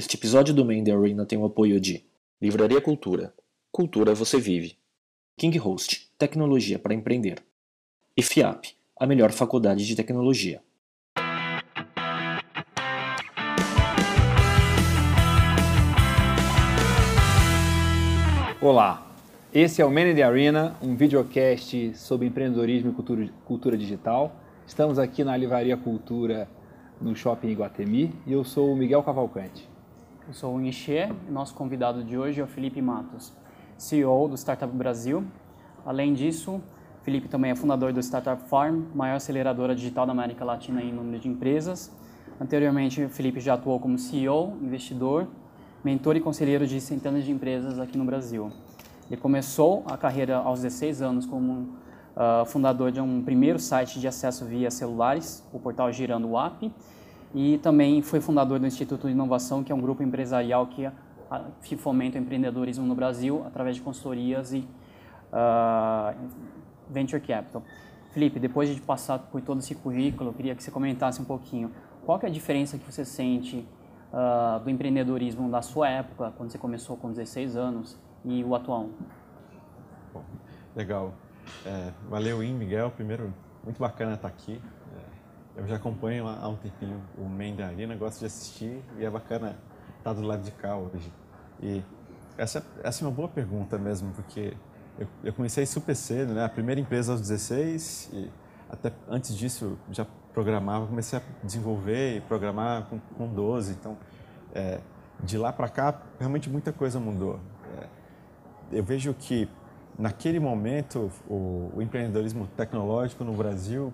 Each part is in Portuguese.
Este episódio do Main The Arena tem o apoio de Livraria Cultura. Cultura você vive. King Host, tecnologia para empreender. E FIAP, a melhor faculdade de tecnologia. Olá, esse é o Man the Arena, um videocast sobre empreendedorismo e cultura digital. Estamos aqui na Livraria Cultura, no Shopping Iguatemi, e eu sou o Miguel Cavalcante. Eu sou o Enxê e nosso convidado de hoje é o Felipe Matos, CEO do Startup Brasil. Além disso, Felipe também é fundador do Startup Farm, maior aceleradora digital da América Latina em número de empresas. Anteriormente, o Felipe já atuou como CEO, investidor, mentor e conselheiro de centenas de empresas aqui no Brasil. Ele começou a carreira aos 16 anos como uh, fundador de um primeiro site de acesso via celulares, o portal Girando App, e também foi fundador do Instituto de Inovação, que é um grupo empresarial que, fomenta o empreendedorismo no Brasil através de consultorias e uh, venture capital. Felipe, depois de passar por todo esse currículo, eu queria que você comentasse um pouquinho qual é a diferença que você sente uh, do empreendedorismo da sua época, quando você começou com 16 anos, e o atual. Legal. É, valeu, In, Miguel. Primeiro, muito bacana estar aqui. Eu já acompanho há um tempinho o Main da Arena, gosto de assistir e é bacana estar do lado de cá hoje. E essa, essa é uma boa pergunta mesmo, porque eu, eu comecei super cedo, né? A primeira empresa aos 16 e até antes disso já programava, comecei a desenvolver e programar com, com 12. Então, é, de lá para cá, realmente muita coisa mudou. É, eu vejo que naquele momento o, o, empreendedorismo tecnológico no Brasil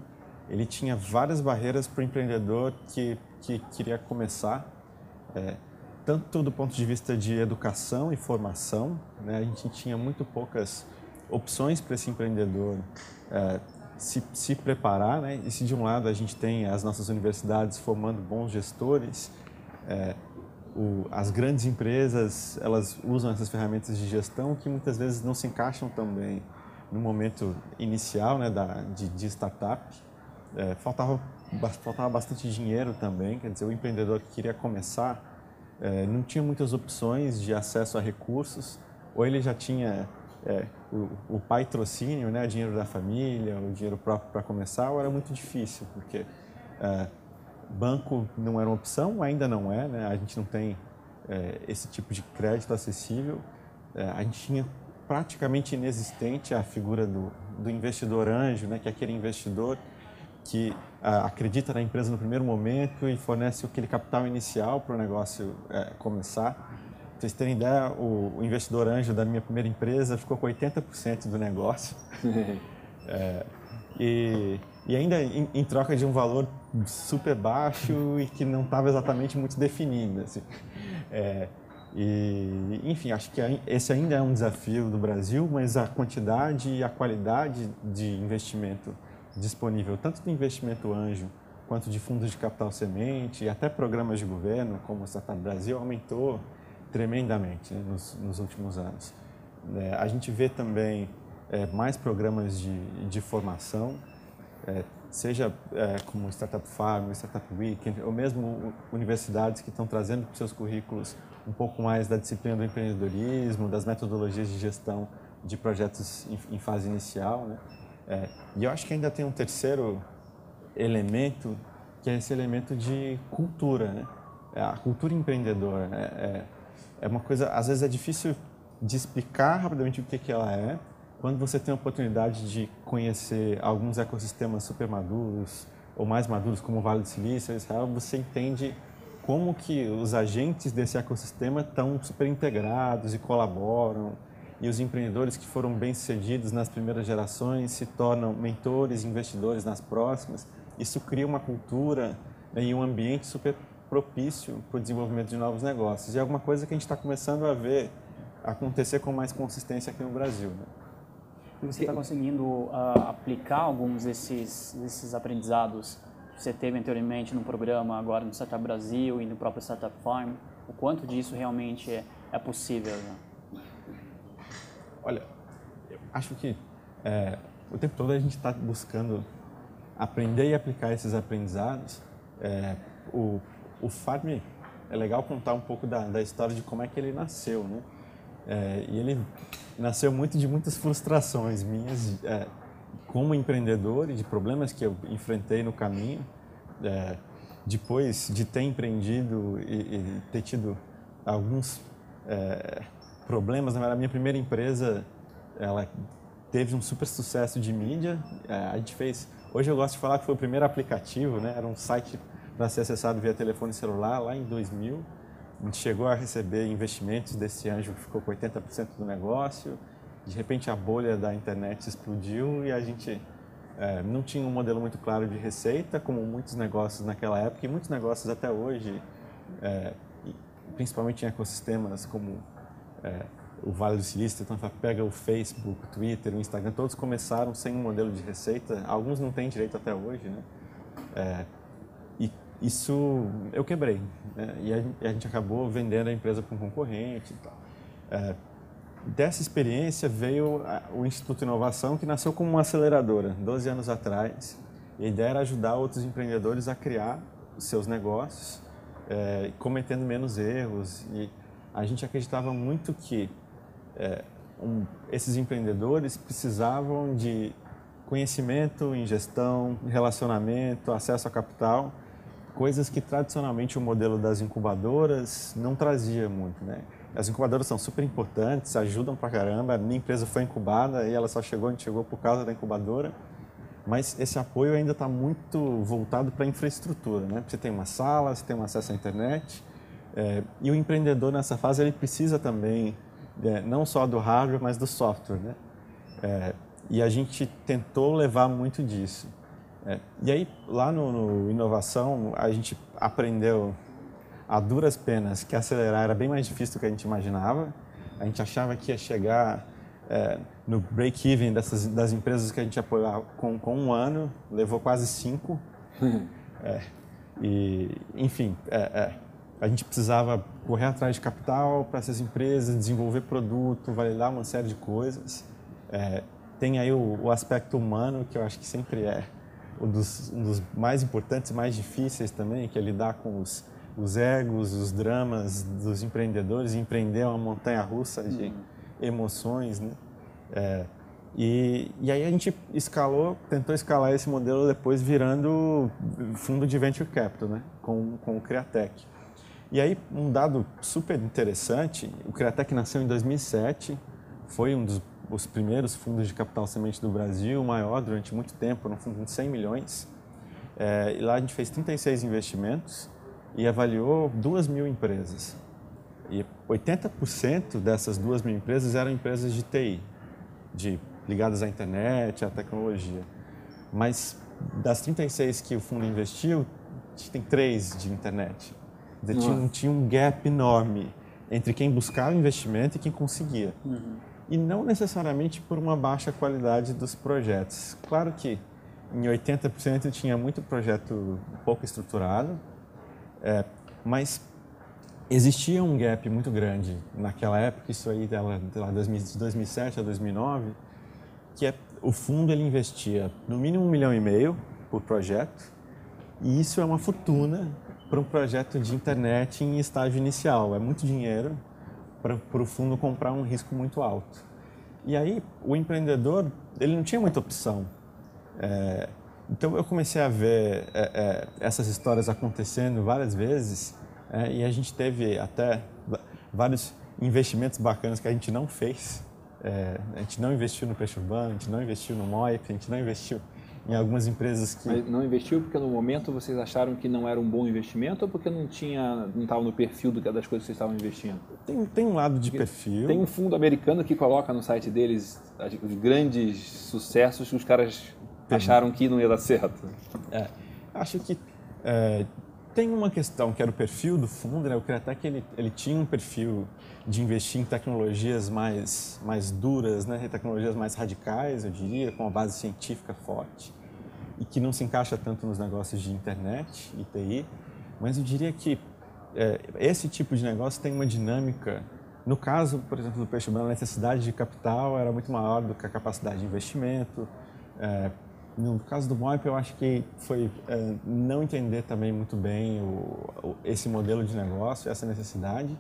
ele tinha várias barreiras para o empreendedor que, que queria começar, é, tanto do ponto de vista de educação e formação, né, a gente tinha muito poucas opções para esse empreendedor é, se, se preparar, né, e se de um lado a gente tem as nossas universidades formando bons gestores, é, o, as grandes empresas elas usam essas ferramentas de gestão que muitas vezes não se encaixam tão bem no momento inicial né, da, de, de startup. É, faltava, faltava bastante dinheiro também, quer dizer, o empreendedor que queria começar é, não tinha muitas opções de acesso a recursos, ou ele já tinha é, o, o patrocínio, né, o dinheiro da família, o dinheiro próprio para começar, ou era muito difícil, porque é, banco não era uma opção, ainda não é, né? a gente não tem é, esse tipo de crédito acessível. É, a gente tinha praticamente inexistente a figura do, do investidor anjo, né? que é aquele investidor que a, acredita na empresa no primeiro momento e fornece aquele capital inicial para o negócio é, começar. Pra vocês terem ideia, o, o, investidor anjo da minha primeira empresa ficou com 80% do negócio. É, e e ainda em, em, troca de um valor super baixo e que não estava exatamente muito definido. Assim. É, e, enfim, acho que esse ainda é um desafio do Brasil, mas a quantidade e a qualidade de investimento disponível, tanto de investimento anjo quanto de fundos de capital semente e até programas de governo, como o Startup Brasil, aumentou tremendamente né, nos, nos, últimos anos. É, a gente vê também é, mais programas de, de formação, é, seja é, como Startup Farm, Startup Weekend, ou mesmo universidades que estão trazendo para os seus currículos um pouco mais da disciplina do empreendedorismo, das metodologias de gestão de projetos em, em fase inicial. Né? É, e eu acho que ainda tem um terceiro elemento, que é esse elemento de cultura, né? É a cultura empreendedora. Né? É, é uma coisa, às vezes é difícil de explicar rapidamente o que, que ela é, quando você tem a oportunidade de conhecer alguns ecossistemas super maduros ou mais maduros, como o Vale do Silício, Israel, você entende como que os agentes desse ecossistema estão super integrados e colaboram e os empreendedores que foram bem-sucedidos nas primeiras gerações se tornam mentores, investidores nas próximas. Isso cria uma cultura né, e um ambiente super propício para o desenvolvimento de novos negócios. E é alguma coisa que a gente está começando a ver acontecer com mais consistência aqui no Brasil. Né? E você está conseguindo uh, aplicar alguns desses, desses aprendizados que você teve anteriormente no programa, agora no Startup Brasil e no próprio Startup Farm? O quanto disso realmente é, é possível? Né? Olha, eu acho que é, o tempo todo a gente está buscando aprender e aplicar esses aprendizados. É, o, o Farm é legal contar um pouco da, da história de como é que ele nasceu, né? É, e ele nasceu muito de muitas frustrações minhas é, como empreendedor e de problemas que eu enfrentei no caminho. É, depois de ter empreendido e, e ter tido alguns é, problemas, na verdade, a minha primeira empresa, ela teve um super sucesso de mídia. É, a gente fez, hoje eu gosto de falar que foi o primeiro aplicativo, né? Era um site para ser acessado via telefone celular lá em 2000. A gente chegou a receber investimentos desse anjo que ficou com 80% do negócio. De repente a bolha da internet explodiu e a gente é, não tinha um modelo muito claro de receita, como muitos negócios naquela época e muitos negócios até hoje, é, principalmente em ecossistemas como é, o Vale do Silício, então pega o Facebook, o Twitter, o Instagram, todos começaram sem um modelo de receita, alguns não têm direito até hoje, né? É, e isso eu quebrei. Né? E, a, e, a, gente acabou vendendo a empresa para um concorrente e tal. É, dessa experiência veio o Instituto Inovação, que nasceu como uma aceleradora, 12 anos atrás. E a ideia era ajudar outros empreendedores a criar seus negócios, é, cometendo menos erros. E a gente acreditava muito que é, um, esses empreendedores precisavam de conhecimento em gestão, relacionamento, acesso a capital coisas que tradicionalmente o modelo das incubadoras não trazia muito, né? As incubadoras são super importantes, ajudam pra caramba. A minha empresa foi incubada e ela só chegou, gente chegou por causa da incubadora. Mas esse apoio ainda está muito voltado para a infraestrutura, né? Você tem uma sala, você tem um acesso à internet. É, e o empreendedor nessa fase ele precisa também é, não só do hardware, mas do software, né? É, e a gente tentou levar muito disso. É. E aí, lá no, no, Inovação, a gente aprendeu a duras penas que acelerar era bem mais difícil do que a gente imaginava. A gente achava que ia chegar é, no break-even das empresas que a gente apoiava com, com um ano, levou quase cinco. é, e, enfim, é, a gente precisava correr atrás de capital para essas empresas, desenvolver produto, validar uma série de coisas. É, tem aí o, o aspecto humano, que eu acho que sempre é um dos, um dos mais importantes, mais difíceis também, que é lidar com os, os egos, os dramas dos empreendedores, empreender uma montanha russa de uhum. emoções, né? É, e, e aí a gente escalou, tentou escalar esse modelo depois virando fundo de venture capital, né? Com, com o Criatec. E aí um dado super interessante, o Criatec nasceu em 2007, foi um dos os primeiros fundos de capital semente do Brasil, maior durante muito tempo, no fundo de 100 milhões. É, e lá a gente fez 36 investimentos e avaliou 2 mil empresas. E 80% dessas 2 mil empresas eram empresas de TI, de, ligadas à internet, à tecnologia. Mas das 36 que o fundo investiu, tem três de internet. Tinha, tinha, um gap enorme entre quem buscava investimento e quem conseguia. Uhum e não necessariamente por uma baixa qualidade dos projetos. Claro que em 80% tinha muito projeto pouco estruturado, é, mas existia um gap muito grande naquela época, isso aí dela, de 2007 a 2009, que é, o fundo ele investia no mínimo um milhão e meio por projeto, e isso é uma fortuna para um projeto de internet em estágio inicial, é muito dinheiro para o fundo comprar um risco muito alto. E aí o empreendedor ele não tinha muita opção. É, então eu comecei a ver é, é, essas histórias acontecendo várias vezes é, e a gente teve até vários investimentos bacanas que a gente não fez. É, a gente não investiu no peixe urbano, a gente não investiu no MOIP, a gente não investiu em algumas empresas que... Mas não investiu porque no momento vocês acharam que não era um bom investimento ou porque não tinha, não estava no perfil das coisas que vocês estavam investindo? Tem, tem um lado de porque perfil. Tem um fundo americano que coloca no site deles os grandes sucessos que os caras acharam que não ia dar certo. É, acho que é, tem uma questão que era o perfil do fundo, né? Eu creio até que ele, ele tinha um perfil de investir em tecnologias mais, mais duras, né? tecnologias mais radicais, eu diria, com uma base científica forte e que não se encaixa tanto nos negócios de internet e TI, mas eu diria que é, esse tipo de negócio tem uma dinâmica. No caso, por exemplo, do peixe branco, a necessidade de capital era muito maior do que a capacidade de investimento. É, no caso do MOIP, eu acho que foi é, não entender também muito bem o, o, esse modelo de negócio, essa necessidade,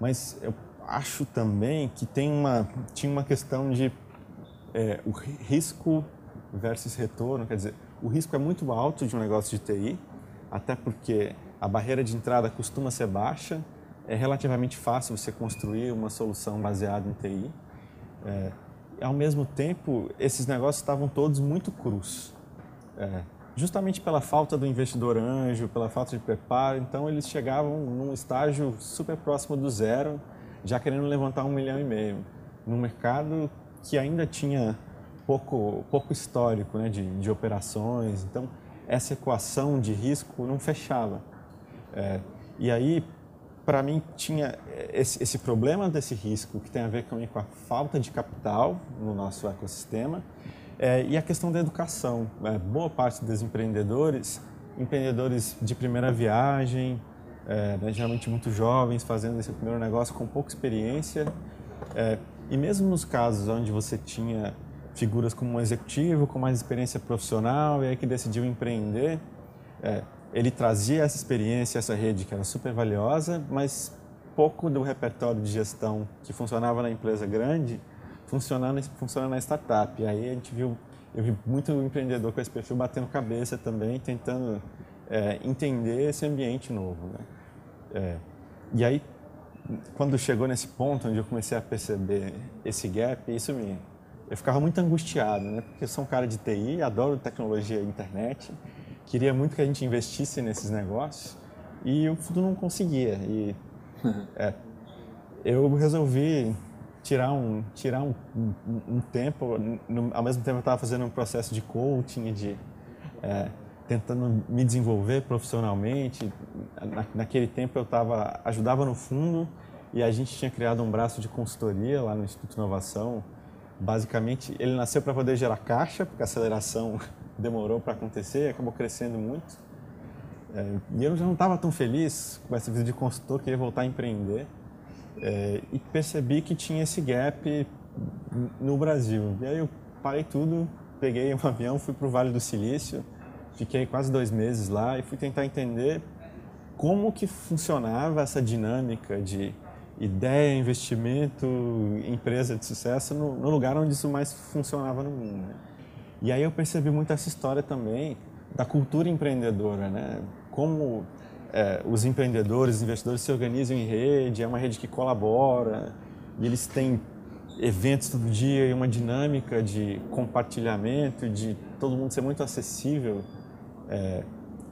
mas eu acho também que tem uma, tinha uma questão de é, o risco versus retorno, quer dizer, o risco é muito alto de um negócio de TI, até porque a barreira de entrada costuma ser baixa, é relativamente fácil você construir uma solução baseada em TI. É, ao mesmo tempo, esses negócios estavam todos muito crus. É, justamente pela falta do investidor anjo, pela falta de preparo, então eles chegavam num estágio super próximo do zero, já querendo levantar um milhão e meio, num mercado que ainda tinha pouco, pouco histórico né, de, de operações, então essa equação de risco não fechava. É, e aí, para mim, tinha esse, esse, problema desse risco que tem a ver com, a falta de capital no nosso ecossistema é, e a questão da educação. É, boa parte dos empreendedores, empreendedores de primeira viagem, é, né, geralmente muito jovens, fazendo esse primeiro negócio com pouca experiência. E mesmo nos casos onde você tinha figuras como um executivo com mais experiência profissional e aí que decidiu empreender, ele trazia essa experiência, essa rede que era super valiosa, mas pouco do repertório de gestão que funcionava na empresa grande funcionando funciona na startup. E aí a gente viu, eu vi muito empreendedor com esse perfil batendo cabeça também, tentando é, entender esse ambiente novo. Né? É, e aí, quando chegou nesse ponto onde eu comecei a perceber esse gap, isso me eu ficava muito angustiado, né? Porque eu sou um cara de TI, adoro tecnologia e internet, queria muito que a gente investisse nesses negócios e eu não conseguia. E é, eu resolvi tirar um tirar um, um, um tempo. No, ao mesmo tempo eu estava fazendo um processo de coaching, de é, tentando me desenvolver profissionalmente. Na, naquele tempo eu estava ajudava no fundo e a gente tinha criado um braço de consultoria lá no Instituto de Inovação Basicamente, ele nasceu para poder gerar caixa, porque a aceleração demorou para acontecer acabou crescendo muito. É, e eu já não estava tão feliz com essa vida de consultor, queria voltar a empreender. É, e percebi que tinha esse gap no Brasil. E aí eu parei tudo, peguei um avião, fui para o Vale do Silício, fiquei quase dois meses lá e fui tentar entender como que funcionava essa dinâmica de ideia, investimento, empresa de sucesso no, no, lugar onde isso mais funcionava no mundo. Né? E aí eu percebi muito essa história também da cultura empreendedora, né? Como é, os empreendedores, os investidores se organizam em rede, é uma rede que colabora, e eles têm eventos todo dia e uma dinâmica de compartilhamento, de todo mundo ser muito acessível. É,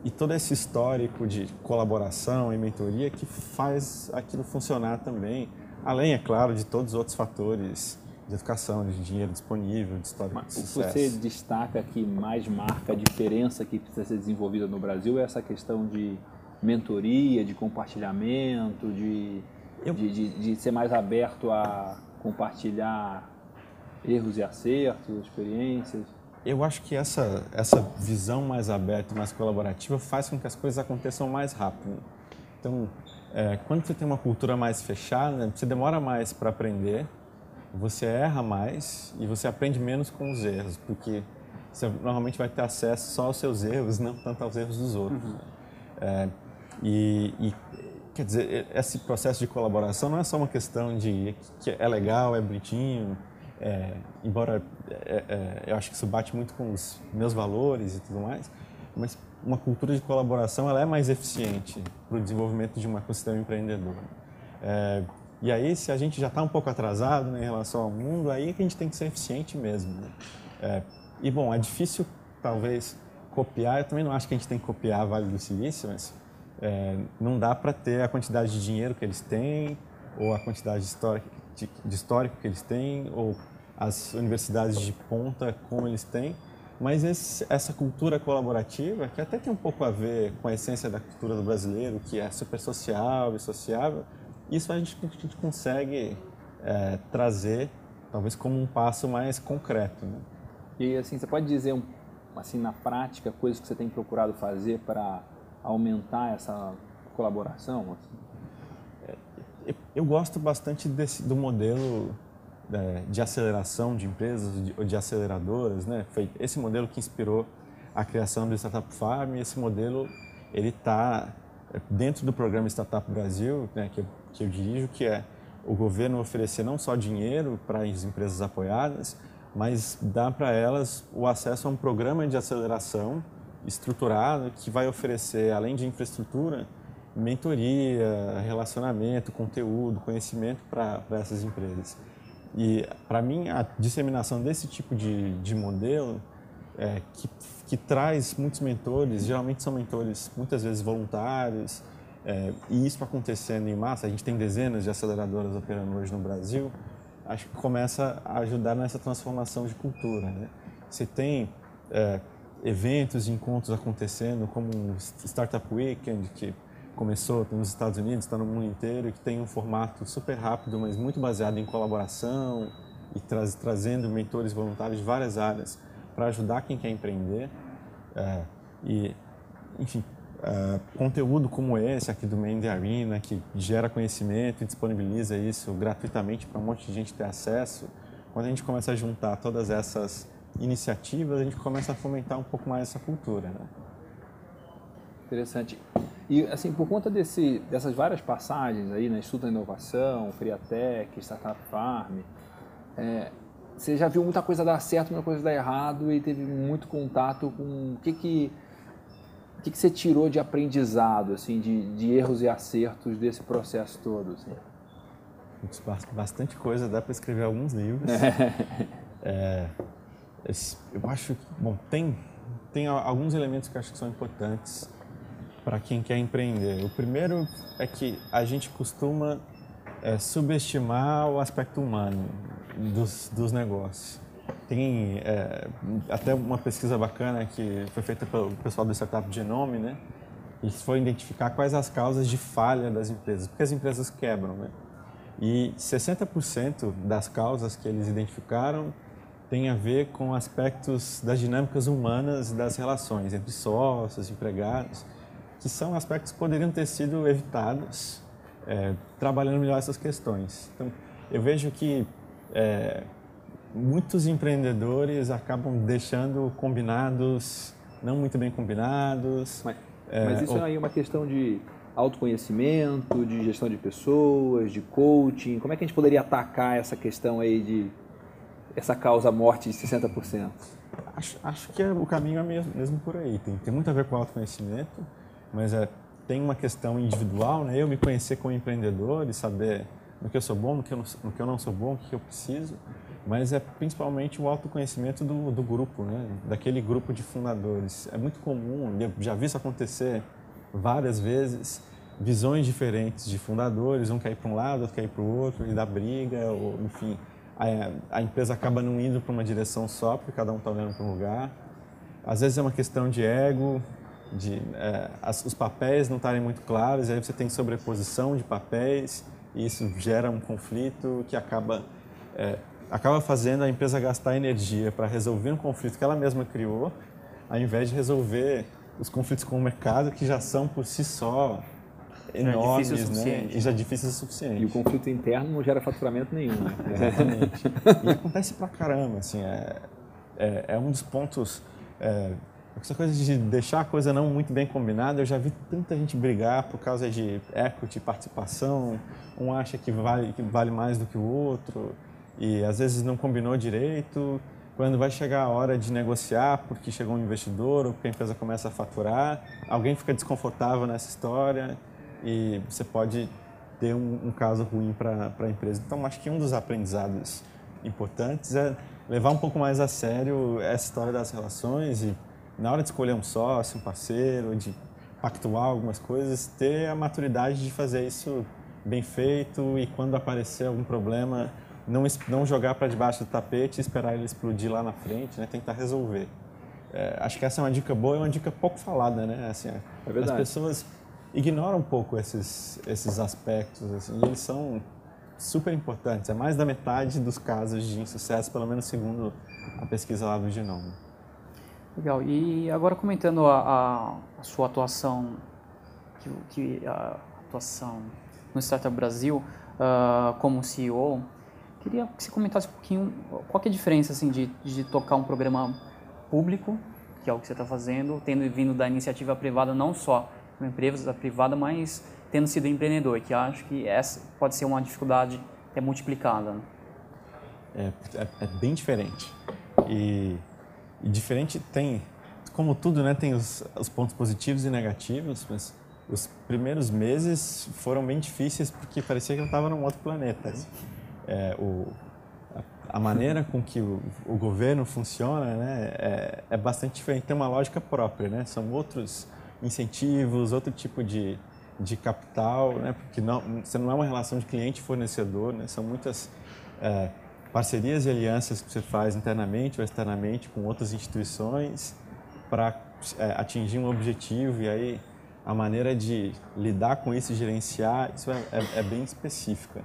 e todo esse histórico de colaboração e mentoria que faz aquilo funcionar também, além, é claro, de todos os outros fatores de educação, de dinheiro disponível, de histórico Mas, de sucesso. O que você destaca que mais marca a diferença que precisa ser desenvolvida no Brasil é essa questão de mentoria, de compartilhamento, de, Eu... de, de, de ser mais aberto a compartilhar erros e acertos, experiências? eu acho que essa, essa visão mais aberta, mais colaborativa, faz com que as coisas aconteçam mais rápido. Então, é, quando você tem uma cultura mais fechada, você demora mais para aprender, você erra mais e você aprende menos com os erros, porque você normalmente vai ter acesso só aos seus erros, não tanto aos erros dos outros. Uhum. É, e, e, quer dizer, esse processo de colaboração não é só uma questão de que é legal, é bonitinho, é, embora é, é, eu acho que isso bate muito com os meus valores e tudo mais, mas uma cultura de colaboração ela é mais eficiente para o desenvolvimento de um ecossistema empreendedor. E aí, se a gente já está um pouco atrasado né, em relação ao mundo, aí é que a gente tem que ser eficiente mesmo. Né? É, e bom, é difícil talvez copiar, eu também não acho que a gente tem que copiar a Vale do Silício, mas é, não dá para ter a quantidade de dinheiro que eles têm ou a quantidade de histórica de, de histórico que eles têm ou as universidades de ponta como eles têm, mas esse, essa cultura colaborativa, que até tem um pouco a ver com a essência da cultura do brasileiro, que é super social e sociável, isso a gente, a gente consegue é, trazer, talvez como um passo mais concreto. Né? E assim, você pode dizer, assim, na prática, coisas que você tem procurado fazer para aumentar essa colaboração? Assim? eu gosto bastante desse, do modelo é, de aceleração de empresas, de, de aceleradoras, né? Foi esse modelo que inspirou a criação do Startup Farm e esse modelo ele está dentro do programa Startup Brasil, né, que, eu, que eu dirijo, que é o governo oferecer não só dinheiro para as empresas apoiadas, mas dá para elas o acesso a um programa de aceleração estruturado que vai oferecer, além de infraestrutura, mentoria, relacionamento, conteúdo, conhecimento para essas empresas. E, para mim, a disseminação desse tipo de, de modelo, é, que, que traz muitos mentores, geralmente são mentores muitas vezes voluntários, é, e isso acontecendo em massa, a gente tem dezenas de aceleradoras operando hoje no Brasil, acho que começa a ajudar nessa transformação de cultura. Né? Você tem é, eventos encontros acontecendo, como o Startup Weekend, que começou nos Estados Unidos, está no mundo inteiro, que tem um formato super rápido, mas muito baseado em colaboração e traz, trazendo mentores voluntários de várias áreas para ajudar quem quer empreender. É, e, enfim, é, conteúdo como esse aqui do Main Arena, que gera conhecimento e disponibiliza isso gratuitamente para um monte de gente ter acesso, quando a gente começa a juntar todas essas iniciativas, a gente começa a fomentar um pouco mais essa cultura. Né? Interessante. E, assim, por conta desse, dessas várias passagens aí, né, Estudo da Inovação, Friatec, Startup Farm, é, você já viu muita coisa dar certo, muita coisa dar errado e teve muito contato com o que que, o que, que você tirou de aprendizado, assim, de, de erros e acertos desse processo todo, assim? Bastante coisa, dá para escrever alguns livros. é, eu acho que, bom, tem, tem alguns elementos que eu acho que são importantes para quem quer empreender. O primeiro é que a gente costuma é, subestimar o aspecto humano dos, dos negócios. Tem é, até uma pesquisa bacana que foi feita pelo pessoal do Startup Genome, né? E foi identificar quais as causas de falha das empresas, porque as empresas quebram, né? E 60% das causas que eles identificaram tem a ver com aspectos das dinâmicas humanas das relações entre sócios, empregados que são aspectos que poderiam ter sido evitados é, trabalhando melhor essas questões. Então, eu vejo que é, muitos empreendedores acabam deixando combinados não muito bem combinados. Mas, é, mas isso ou... aí é uma questão de autoconhecimento, de gestão de pessoas, de coaching. Como é que a gente poderia atacar essa questão aí de essa causa morte de 60%? Acho, acho que é, o caminho é mesmo, mesmo por aí. Tem, tem muito a ver com autoconhecimento mas é, tem uma questão individual, né? Eu me conhecer como empreendedor e saber no que eu sou bom, no que eu não, que eu não sou bom, o que eu preciso, mas é principalmente o autoconhecimento do, do grupo, né? Daquele grupo de fundadores. É muito comum, eu já vi isso acontecer várias vezes, visões diferentes de fundadores, um quer ir para um lado, outro quer ir para o outro, e dá briga, ou enfim, a, a empresa acaba não indo para uma direção só, porque cada um está olhando para um lugar. Às vezes é uma questão de ego, de é, as, os papéis não estarem muito claros, e aí você tem sobreposição de papéis, e isso gera um conflito que acaba, é, acaba fazendo a empresa gastar energia para resolver um conflito que ela mesma criou, ao invés de resolver os conflitos com o mercado, que já são por si só enormes, é né? E já difíceis o suficiente. E o conflito interno não gera faturamento nenhum, né? Exatamente. e acontece pra caramba, assim, é, é, é um dos pontos é, essa coisa de deixar a coisa não muito bem combinada, eu já vi tanta gente brigar por causa de equity, participação. Um acha que vale, que vale mais do que o outro e às vezes não combinou direito. Quando vai chegar a hora de negociar porque chegou um investidor ou porque a empresa começa a faturar, alguém fica desconfortável nessa história e você pode ter um, um caso ruim para a empresa. Então, acho que um dos aprendizados importantes é levar um pouco mais a sério essa história das relações e na hora de escolher um sócio, um parceiro, de pactuar algumas coisas, ter a maturidade de fazer isso bem feito e quando aparecer algum problema, não, não jogar para debaixo do tapete e esperar ele explodir lá na frente, né? tentar resolver. É, acho que essa é uma dica boa e uma dica pouco falada, né? Assim, é as pessoas ignoram um pouco esses, esses aspectos, assim, e eles são super importantes. É mais da metade dos casos de insucesso, pelo menos segundo a pesquisa lá do Genoma. Legal. E agora comentando a, a, a sua atuação, que, que, a atuação no Startup Brasil uh, como CEO, Queria que você comentasse um pouquinho qual é a diferença assim, de, de tocar um programa público, que é o que você está fazendo, tendo vindo da iniciativa privada, não só uma empresa privada, mas tendo sido empreendedor, que acho que essa pode ser uma dificuldade é multiplicada. Né? É, é, é, bem diferente. E, e, diferente tem, como tudo, né, tem os, os pontos positivos e negativos, mas os primeiros meses foram bem difíceis porque parecia que eu estava num outro planeta. Assim. É, o, a, a, maneira com que o, o governo funciona né, é, é, bastante diferente, tem uma lógica própria, né? são outros incentivos, outro tipo de, de capital, né? porque não, você não é uma relação de cliente-fornecedor, né? são muitas é, parcerias e alianças que você faz internamente ou externamente com outras instituições para é, atingir um objetivo e aí a maneira de lidar com isso e gerenciar, isso é, é, é bem específica.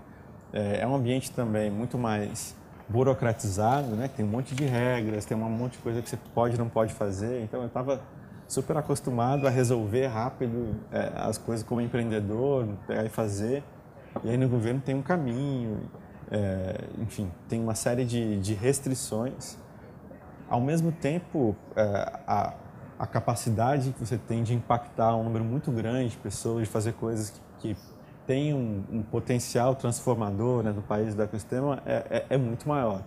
É, é, um ambiente também muito mais burocratizado, né? tem um monte de regras, tem um monte de coisa que você pode e não pode fazer. Então eu estava super acostumado a resolver rápido é, as coisas como empreendedor, pegar e fazer. E aí no governo tem um caminho, é, enfim, tem uma série de, de restrições. Ao mesmo tempo, é, a, a capacidade que você tem de impactar um número muito grande de pessoas, de fazer coisas que, que têm um, um, potencial transformador né, do país, do ecossistema, é, é, é muito maior.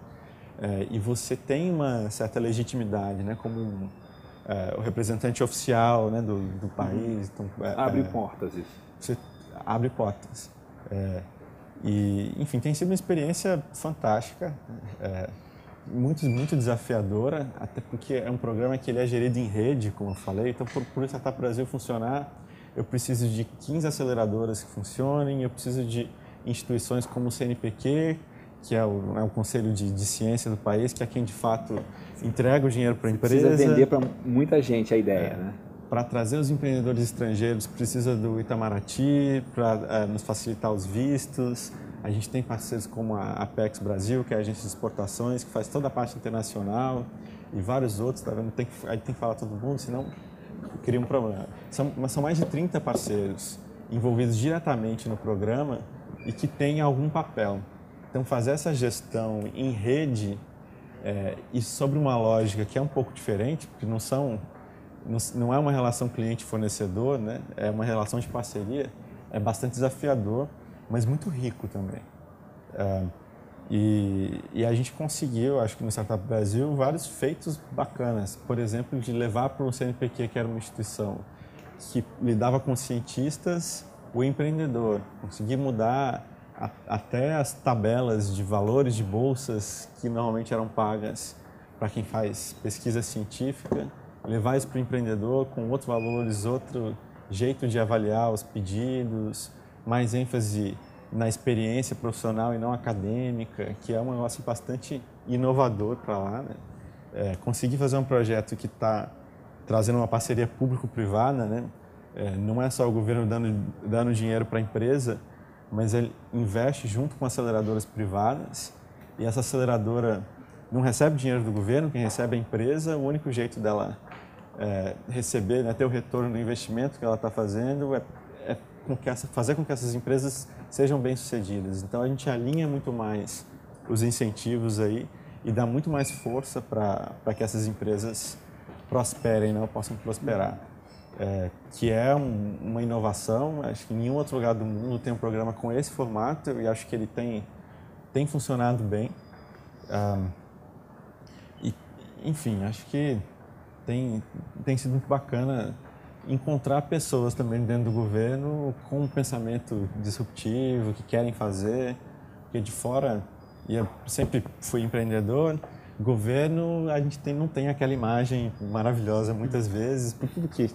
É, e você tem uma certa legitimidade, né, como um, é, o representante oficial né, do, do país. Então, abre portas isso. Você abre portas. É, e, enfim, tem sido uma experiência fantástica, é, muito, muito desafiadora, até porque é um programa que ele é gerido em rede, como eu falei. Então, por, por isso, Startup Brasil funcionar, eu preciso de 15 aceleradoras que funcionem, eu preciso de instituições como o CNPq, que é o, é o Conselho de, de, Ciência do país, que é quem de fato entrega o dinheiro para a empresa. Precisa vender para muita gente a ideia, é, né? Para trazer os empreendedores estrangeiros, precisa do Itamaraty para é, nos facilitar os vistos. A gente tem parceiros como a Apex Brasil, que é a agência de exportações, que faz toda a parte internacional, e vários outros, tá vendo? Tem que, aí tem que falar todo mundo, senão cria um problema. São, mas são mais de 30 parceiros envolvidos diretamente no programa e que têm algum papel. Então, fazer essa gestão em rede é, e sobre uma lógica que é um pouco diferente, porque não são não é uma relação cliente-fornecedor, né? é uma relação de parceria, é bastante desafiador, mas muito rico também. É, e, e, a gente conseguiu, acho que no Startup Brasil, vários feitos bacanas. Por exemplo, de levar para o CNPq, que era uma instituição que lidava com cientistas, o empreendedor. Conseguir mudar a, até as tabelas de valores de bolsas que normalmente eram pagas para quem faz pesquisa científica, levar isso para o empreendedor com outros valores, outro jeito de avaliar os pedidos, mais ênfase na experiência profissional e não acadêmica, que é um negócio bastante inovador para lá. Né? É, conseguir fazer um projeto que está trazendo uma parceria público-privada, né? É, não é só o governo dando, dando dinheiro para a empresa, mas ele investe junto com aceleradoras privadas e essa aceleradora não recebe dinheiro do governo, quem recebe é a empresa, o único jeito dela é, receber, né, ter o retorno do investimento que ela está fazendo é, é com essa, fazer com que essas empresas sejam bem-sucedidas. Então a gente alinha muito mais os incentivos aí e dá muito mais força para que essas empresas prosperem, né, possam prosperar é, que é um, uma inovação. Acho que nenhum outro lugar do mundo tem um programa com esse formato e acho que ele tem, tem funcionado bem. Um, e, enfim, acho que tem, tem sido muito bacana encontrar pessoas também dentro do governo com um pensamento disruptivo, que querem fazer, porque de fora, e eu sempre fui empreendedor, governo a gente tem, não tem aquela imagem maravilhosa muitas vezes, por tudo que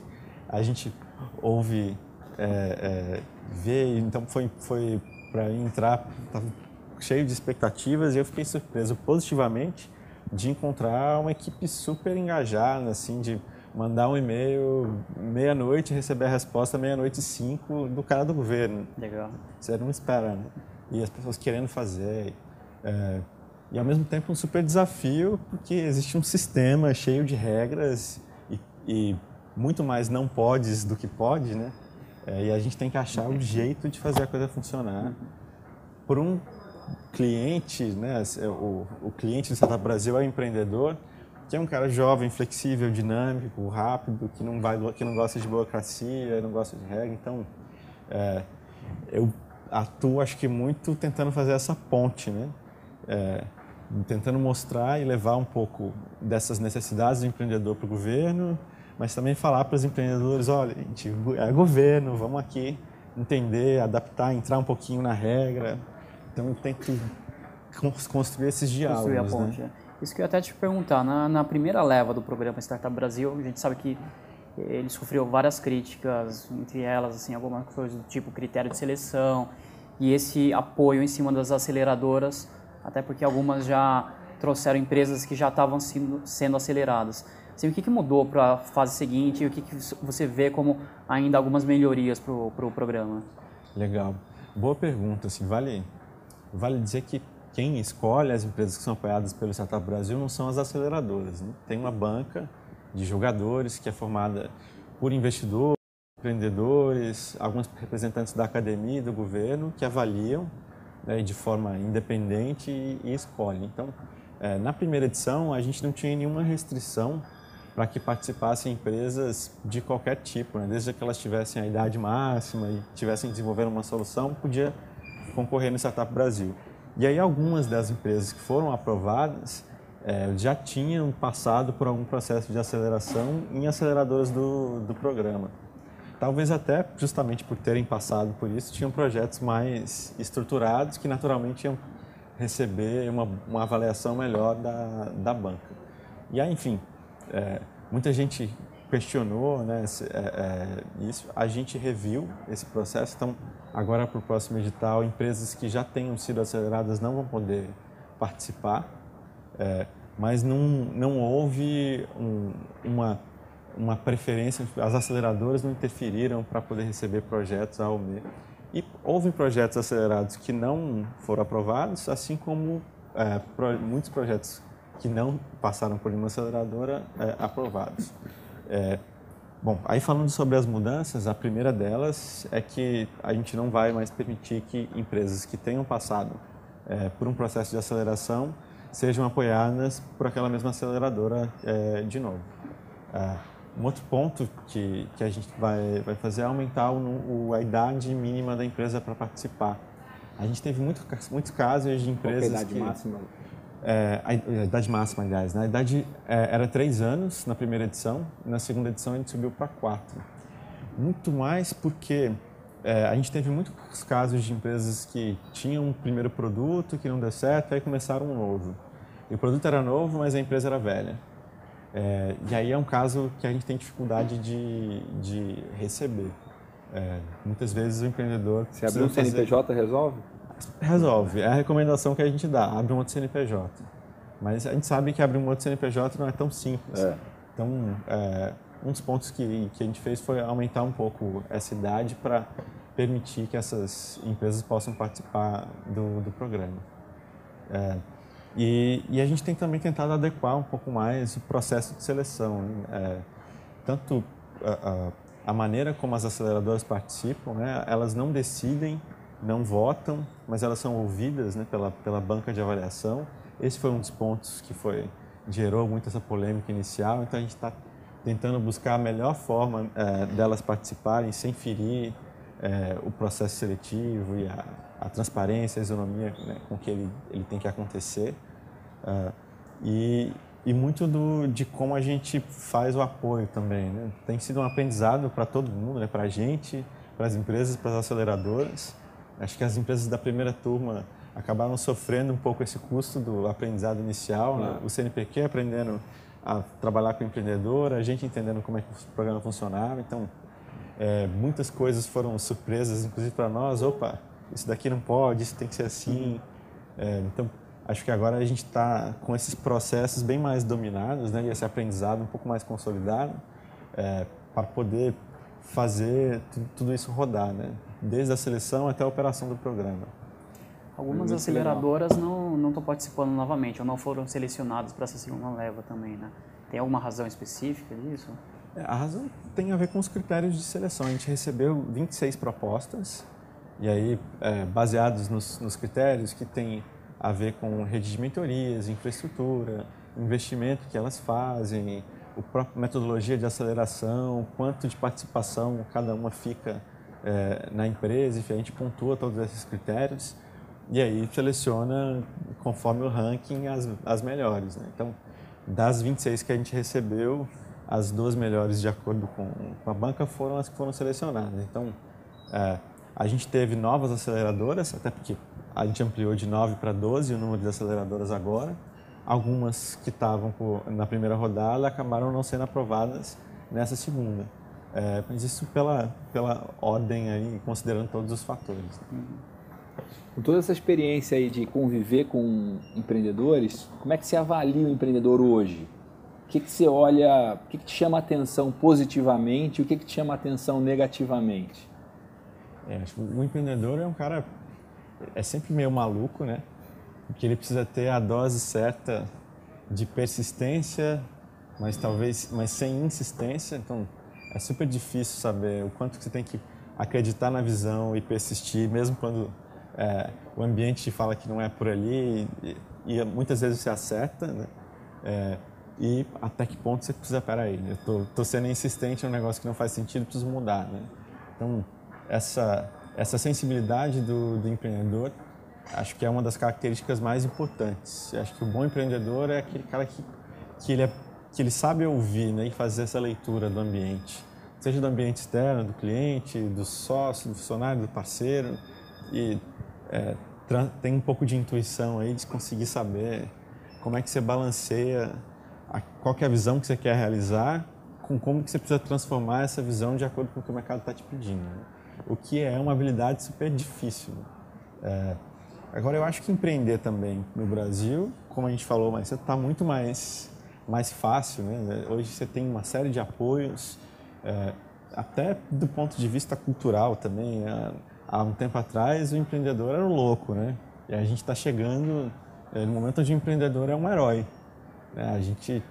a gente ouve, é, é, vê, então foi, foi para entrar, estava cheio de expectativas e eu fiquei surpreso positivamente de encontrar uma equipe super engajada, assim, de mandar um e-mail meia-noite e receber a resposta meia-noite e cinco do cara do governo. Legal. Você não espera, né? E as pessoas querendo fazer. É, e ao mesmo tempo um super desafio, porque existe um sistema cheio de regras e, e muito mais não podes do que pode, né? É, e a gente tem que achar o jeito de fazer a coisa funcionar por um cliente, né, o, o cliente do Startup Brasil é o empreendedor, que é um cara jovem, flexível, dinâmico, rápido, que não, vai, que não gosta de burocracia, não gosta de regra. Então, é, eu atuo, acho que muito tentando fazer essa ponte, né? É, tentando mostrar e levar um pouco dessas necessidades do empreendedor para o governo, mas também falar para os empreendedores, olha, gente, é governo, vamos aqui entender, adaptar, entrar um pouquinho na regra. Então, eu tento construir esses diálogos. Construir a ponte, né? é. Isso que eu ia até te perguntar, na, na primeira leva do programa Startup Brasil, a gente sabe que ele sofreu várias críticas, entre elas assim algumas coisas do tipo critério de seleção e esse apoio em cima das aceleradoras, até porque algumas já trouxeram empresas que já estavam sendo, sendo aceleradas. Assim, o que, que mudou para a fase seguinte e o que, que você vê como ainda algumas melhorias para o pro programa? Legal. Boa pergunta. Assim, vale, vale dizer que quem escolhe as empresas que são apoiadas pelo Startup Brasil não são as aceleradoras. Né? Tem uma banca de jogadores que é formada por investidores, empreendedores, alguns representantes da academia e do governo que avaliam né, de forma independente e, e escolhem. Então, é, na primeira edição, a gente não tinha nenhuma restrição para que participassem empresas de qualquer tipo, né? desde que elas tivessem a idade máxima e tivessem desenvolvendo uma solução, podia concorrer no Startup Brasil. E aí algumas das empresas que foram aprovadas é, já tinham passado por algum processo de aceleração em aceleradoras do, do programa. Talvez até justamente por terem passado por isso, tinham projetos mais estruturados que naturalmente iam receber uma, uma avaliação melhor da, da banca. E aí, enfim, é, muita gente questionou né, é, é, isso, a gente reviu esse processo, então agora para o próximo edital, empresas que já tenham sido aceleradas não vão poder participar, é, mas não, não houve um, uma, uma preferência, as aceleradoras não interferiram para poder receber projetos A ou B. E houve projetos acelerados que não foram aprovados, assim como é, pro, muitos projetos que não passaram por uma aceleradora é, aprovados. É, bom, aí falando sobre as mudanças, a primeira delas é que a gente não vai mais permitir que empresas que tenham passado é, por um processo de aceleração sejam apoiadas por aquela mesma aceleradora é, de novo. É, um outro ponto que, que a gente vai, vai fazer é aumentar o, o, a idade mínima da empresa para participar. A gente teve muito, muitos casos de empresas Qual é a idade que, máxima? É, a, idade máxima, aliás. Né? A idade é, era três anos na primeira edição, na segunda edição a gente subiu para quatro. Muito mais porque é, a gente teve muitos casos de empresas que tinham um primeiro produto que não deu certo, aí começaram um novo. E o produto era novo, mas a empresa era velha. É, e aí é um caso que a gente tem dificuldade de, de receber. É, muitas vezes o empreendedor. Se abrir um CNPJ fazer... resolve? Resolve. É a recomendação que a gente dá: abre um outro CNPJ. Mas a gente sabe que abrir um outro CNPJ não é tão simples. É. Então, é, um dos pontos que, que a gente fez foi aumentar um pouco essa idade para permitir que essas empresas possam participar do, do programa. É, e, e, a gente tem também tentado adequar um pouco mais o processo de seleção. Né? Tanto a, a, a, maneira como as aceleradoras participam, né? elas não decidem não votam, mas elas são ouvidas né, pela, pela banca de avaliação. Esse foi um dos pontos que foi gerou muito essa polêmica inicial. Então a gente está tentando buscar a melhor forma é, delas participarem sem ferir é, o processo seletivo e a, a transparência, a isonomia né, com que ele, ele tem que acontecer. É, e, e muito do, de como a gente faz o apoio também. Né? Tem sido um aprendizado para todo mundo, né? para a gente, para as empresas, para as aceleradoras. Acho que as empresas da primeira turma acabaram sofrendo um pouco esse custo do aprendizado inicial, né? o CNPq aprendendo a trabalhar com o empreendedor, a gente entendendo como é que o programa funcionava. Então, é, muitas coisas foram surpresas, inclusive para nós. Opa, isso daqui não pode, isso tem que ser assim. É, então, acho que agora a gente está com esses processos bem mais dominados, né? E esse aprendizado um pouco mais consolidado é, para poder fazer tudo isso rodar, né? Desde a seleção até a operação do programa. Algumas aceleradoras legal. não estão participando novamente ou não foram selecionadas para essa segunda leva também, né? Tem alguma razão específica disso? É, a razão tem a ver com os critérios de seleção. A gente recebeu 26 propostas E aí, é, baseados nos, nos critérios que tem a ver com rede de mentorias, infraestrutura, investimento que elas fazem, a própria metodologia de aceleração, quanto de participação cada uma fica é, na empresa, enfim, a gente pontua todos esses critérios e aí seleciona conforme o ranking as, as melhores. Né? Então, das 26 que a gente recebeu, as duas melhores de acordo com, com a banca foram as que foram selecionadas. Então, é, a gente teve novas aceleradoras, até porque a gente ampliou de 9 para 12 o número de aceleradoras agora. Algumas que estavam na primeira rodada acabaram não sendo aprovadas nessa segunda. É, mas isso pela, pela ordem aí, considerando todos os fatores. Com toda essa experiência aí de conviver com empreendedores, como é que você avalia o empreendedor hoje? O que, que você olha, o que, que te chama a atenção positivamente e o que, que te chama a atenção negativamente? É, o empreendedor é um cara, é sempre meio maluco, né? Porque ele precisa ter a dose certa de persistência, mas talvez, mas sem insistência. Então, é super difícil saber o quanto você tem que acreditar na visão e persistir, mesmo quando é, o ambiente te fala que não é por ali e, e muitas vezes você acerta, né? É, e até que ponto você precisa, peraí, eu tô, tô sendo insistente em um negócio que não faz sentido, preciso mudar, né? Então, essa, essa sensibilidade do, do empreendedor acho que é uma das características mais importantes. Acho que o bom empreendedor é aquele cara que, que, ele, é, que ele sabe ouvir né, e fazer essa leitura do ambiente, seja do ambiente externo, do cliente, do sócio, do funcionário, do parceiro, e é, tem um pouco de intuição aí de conseguir saber como é que você balanceia a, qual é a visão que você quer realizar com como que você precisa transformar essa visão de acordo com o que o mercado está te pedindo. Né? o que é uma habilidade super difícil. É, agora, eu acho que empreender também no Brasil, como a gente falou, mas está muito mais, mais fácil. Né? Hoje você tem uma série de apoios, é, até do ponto de vista cultural também. Né? Há um tempo atrás, o empreendedor era o louco, né? E a gente está chegando é, no momento onde o empreendedor é um herói. Né? A gente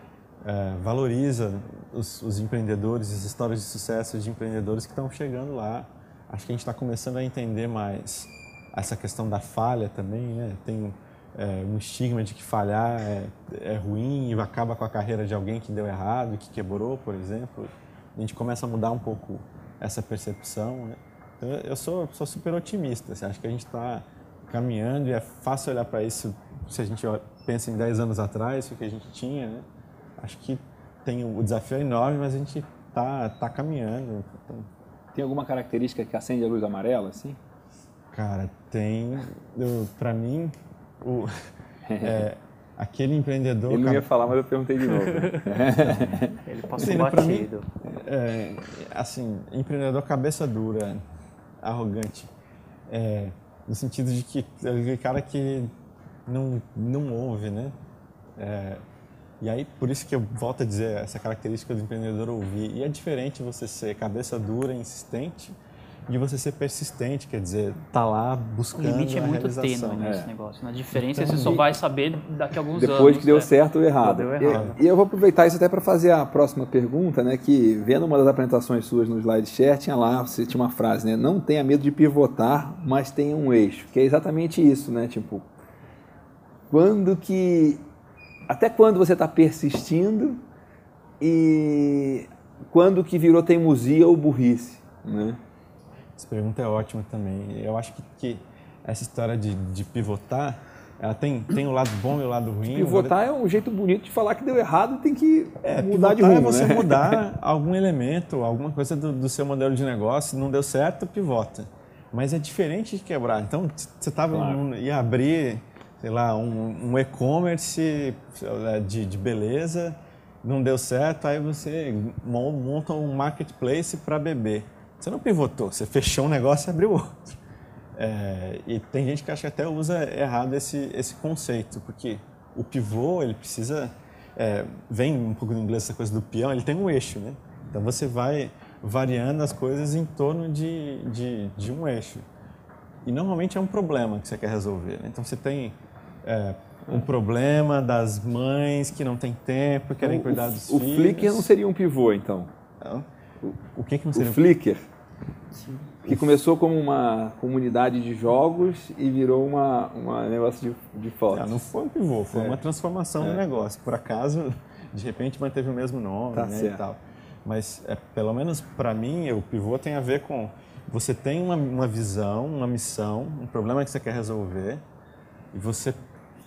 é, valoriza os, os, empreendedores, as histórias de sucesso de empreendedores que estão chegando lá acho que a gente está começando a entender mais essa questão da falha também, né? Tem é, um estigma de que falhar é, é, ruim e acaba com a carreira de alguém que deu errado, que quebrou, por exemplo. A gente começa a mudar um pouco essa percepção. Né? Então, eu sou, sou super otimista. Assim, acho que a gente está caminhando e é fácil olhar para isso se a gente pensa em 10 anos atrás, o que a gente tinha. Né? Acho que tem o desafio é enorme, mas a gente está tá caminhando. Então, tem alguma característica que acende a luz amarela, assim? Cara, tem. Para mim, o, é, aquele empreendedor. Ele não ia falar, mas eu perguntei de novo. Ele passou assim, batido. Mim, é, assim, empreendedor cabeça dura, arrogante. É, no sentido de que é aquele cara que não, não ouve, né? É, e aí, por isso que eu volto a dizer essa característica do empreendedor ouvir. E é diferente você ser cabeça dura, insistente, de você ser persistente, quer dizer, tá lá buscando O limite é muito tênue nesse é. negócio. Na diferença, então, você só vai saber daqui a alguns depois anos. Depois que deu né? certo ou errado. Deu errado. E, e, eu vou aproveitar isso até para fazer a próxima pergunta, né? Que vendo uma das apresentações suas no slide share, tinha lá, você tinha uma frase, né? Não tenha medo de pivotar, mas tenha um eixo. Que é exatamente isso, né? Tipo, quando que até quando você está persistindo e quando que virou teimosia ou burrice, né? Essa pergunta é ótima também. Eu acho que, que essa história de, de, pivotar, ela tem, tem o lado bom e o lado ruim. Pivotar é um jeito bonito de falar que deu errado e tem que é, mudar de é rumo. é você né? mudar algum elemento, alguma coisa do, do seu modelo de negócio, não deu certo, pivota. Mas é diferente de quebrar. Então, você tava, claro. ia abrir sei lá, um, um e-commerce de, de beleza, não deu certo, aí você monta um marketplace para beber. Você não pivotou, você fechou um negócio e abriu outro. É, e tem gente que acha que até usa errado esse, esse conceito, porque o pivô, ele precisa... É, vem um pouco do inglês essa coisa do peão, ele tem um eixo, né? Então você vai variando as coisas em torno de, de, de um eixo. E normalmente é um problema que você quer resolver. Né? Então você tem é, um problema das mães que não têm tempo, querem o, cuidar dos o filhos. O Flickr não seria um pivô, então? Não. O, o que, que não seria? O Flickr. Sim. Que começou como uma comunidade de jogos e virou uma, uma negócio de, de fotos. Ah, não foi um pivô, foi é. uma transformação é. do negócio. Por acaso, de repente manteve o mesmo nome tá né, e tal. Mas, é, pelo menos para mim, o pivô tem a ver com você tem uma, uma visão, uma missão, um problema que você quer resolver e você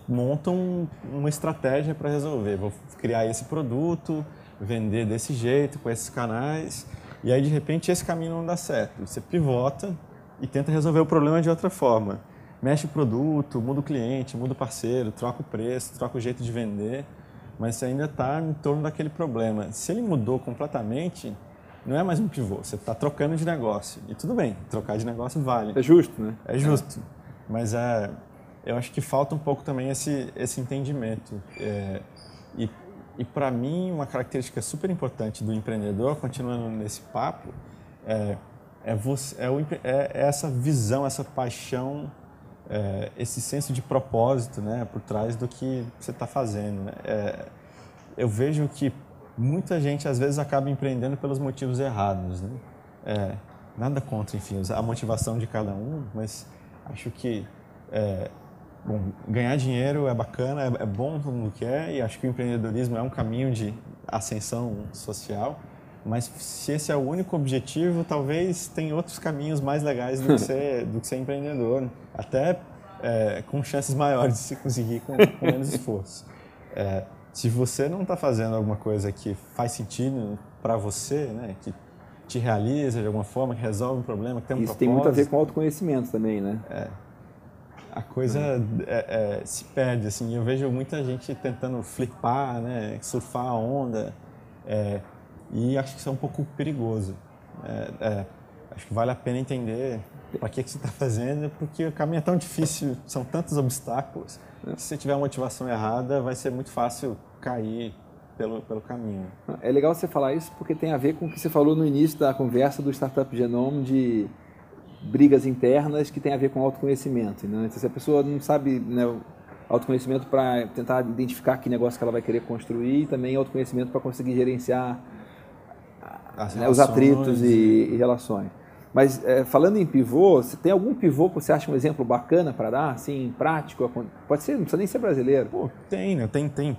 monta um, uma estratégia para resolver. Vou criar esse produto, vender desse jeito, com esses canais, e aí de repente esse caminho não dá certo. Você pivota e tenta resolver o problema de outra forma. Mexe o produto, muda o cliente, muda o parceiro, troca o preço, troca o jeito de vender, mas você ainda está em torno daquele problema. Se ele mudou completamente, não é mais um pivô, você está trocando de negócio. E tudo bem, trocar de negócio vale. É justo, né? É justo. Mas é, eu acho que falta um pouco também esse, esse entendimento. É, e e para mim, uma característica super importante do empreendedor, continuando nesse papo, é, é, você, é, o, é, é essa visão, essa paixão, é, esse senso de propósito né, por trás do que você está fazendo. Né? É, eu vejo que muita gente às vezes acaba empreendendo pelos motivos errados. Né? Nada contra, enfim, a motivação de cada um, mas acho que Bom, ganhar dinheiro é bacana, é, é bom, todo mundo quer, e acho que o empreendedorismo é um caminho de ascensão social, mas se esse é o único objetivo, talvez tem outros caminhos mais legais do que ser, do que ser empreendedor, até é, com chances maiores de se conseguir com, com menos esforço. É, se você não está fazendo alguma coisa que faz sentido para você, né, que te realiza de alguma forma, que resolve um problema, que tem um Isso propósito, tem muito a ver com autoconhecimento também, né? É, a coisa é, é, se perde, assim. Eu vejo muita gente tentando flipar, né, surfar a onda, é, e acho que isso é um pouco perigoso. É, é, acho que vale a pena entender para que, que você está fazendo, porque o caminho é tão difícil, são tantos obstáculos, que se você tiver a motivação errada, vai ser muito fácil cair pelo, pelo caminho. É legal você falar isso porque tem a ver com o que você falou no início da conversa do Startup Genome de brigas internas que tem a ver com autoconhecimento. Né? Então, se a pessoa não sabe né, autoconhecimento para tentar identificar que negócio que ela vai querer construir e também autoconhecimento para conseguir gerenciar né, os atritos e, e relações. Mas é, falando em pivô, você tem algum pivô que você acha um exemplo bacana para dar, assim, prático? Pode ser, não precisa nem ser brasileiro. Pô, tem, né? Tem, tem,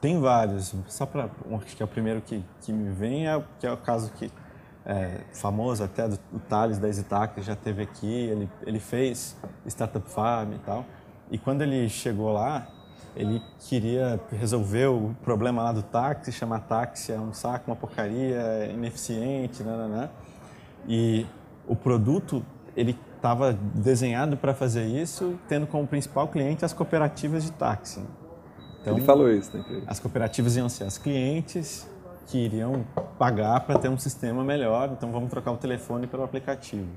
tem vários. Só para, acho que é o primeiro que, que me vem é, que é o caso que é, famoso até, do, o Thales da Exitac, já teve aqui, ele, ele fez Startup Farm e tal. E quando ele chegou lá, ele queria resolver o problema lá do táxi, chamar táxi é um saco, uma porcaria, é ineficiente, né? E o produto, ele estava desenhado para fazer isso, tendo como principal cliente as cooperativas de táxi. Então, ele falou isso, né? As cooperativas iam ser as clientes que iriam pagar para ter um sistema melhor, então vamos trocar o telefone pelo aplicativo.